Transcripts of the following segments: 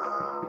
Thank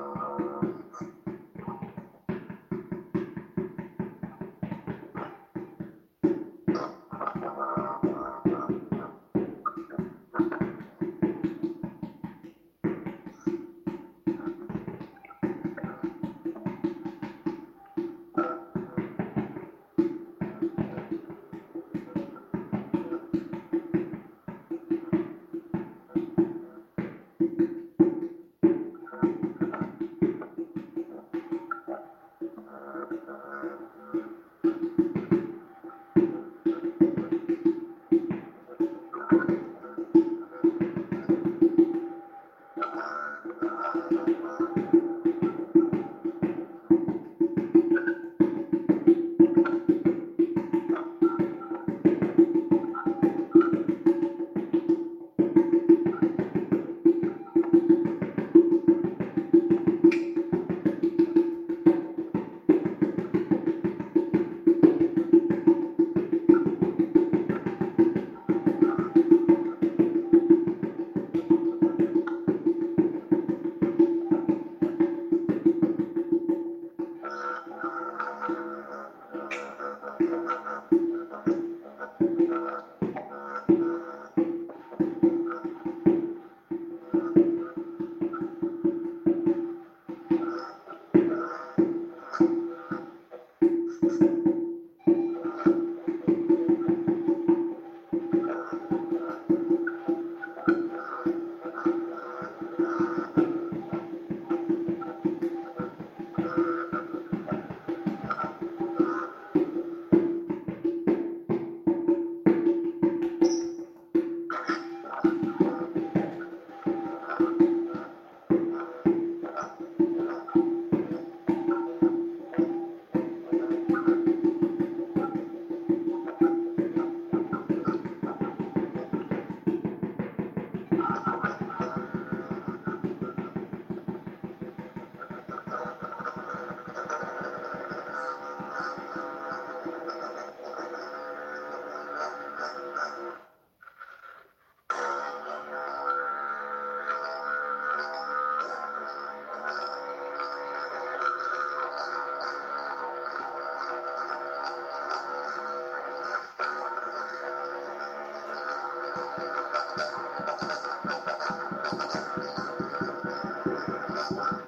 Gracias.